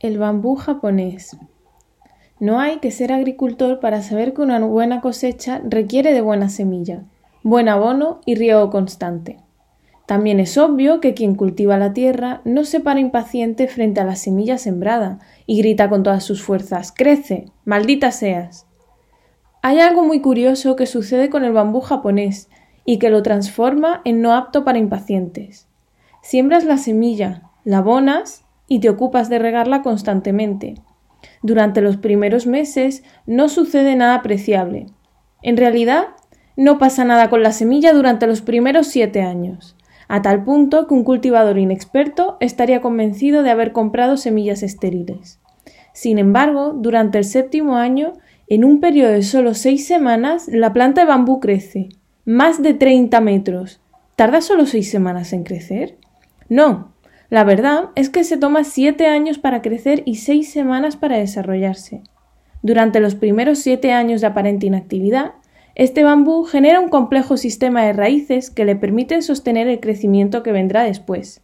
El bambú japonés. No hay que ser agricultor para saber que una buena cosecha requiere de buena semilla, buen abono y riego constante. También es obvio que quien cultiva la tierra no se para impaciente frente a la semilla sembrada y grita con todas sus fuerzas Crece, maldita seas. Hay algo muy curioso que sucede con el bambú japonés y que lo transforma en no apto para impacientes. Siembras la semilla, la abonas y te ocupas de regarla constantemente. Durante los primeros meses no sucede nada apreciable. En realidad, no pasa nada con la semilla durante los primeros siete años, a tal punto que un cultivador inexperto estaría convencido de haber comprado semillas estériles. Sin embargo, durante el séptimo año, en un periodo de solo seis semanas, la planta de bambú crece, más de 30 metros. ¿Tarda solo seis semanas en crecer? No, la verdad es que se toma siete años para crecer y seis semanas para desarrollarse. Durante los primeros siete años de aparente inactividad, este bambú genera un complejo sistema de raíces que le permiten sostener el crecimiento que vendrá después.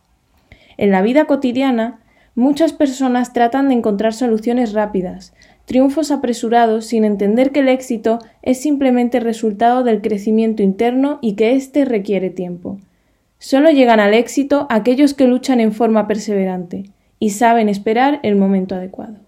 En la vida cotidiana, muchas personas tratan de encontrar soluciones rápidas, triunfos apresurados sin entender que el éxito es simplemente resultado del crecimiento interno y que éste requiere tiempo. Solo llegan al éxito aquellos que luchan en forma perseverante y saben esperar el momento adecuado.